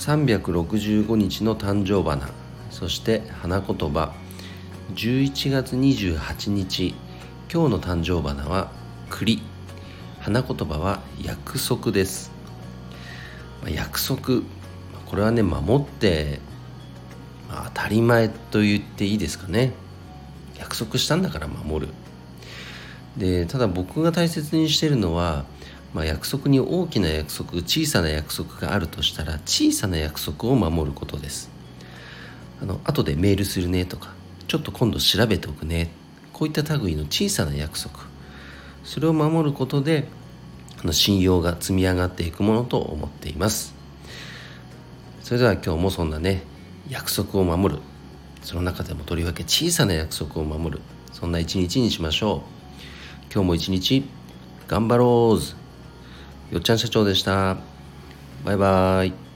365日の誕生花。そして花言葉。11月28日。今日の誕生花は栗。花言葉は約束です、約束。これはね守って、当たり前と言っていいですかね。約束したんだから守る。でただ僕が大切にしてるのは、まあ、約束に大きな約束小さな約束があるとしたら小さな約束を守ることです。あの後でメールするねとかちょっと今度調べておくね。こういった類の小さな約束。それを守ることであの信用が積み上がっていくものと思っています。それでは今日もそんなね約束を守る。その中でもとりわけ小さな約束を守る。そんな一日にしましょう。今日も一日頑張ろうよっちゃん社長でした。バイバイ。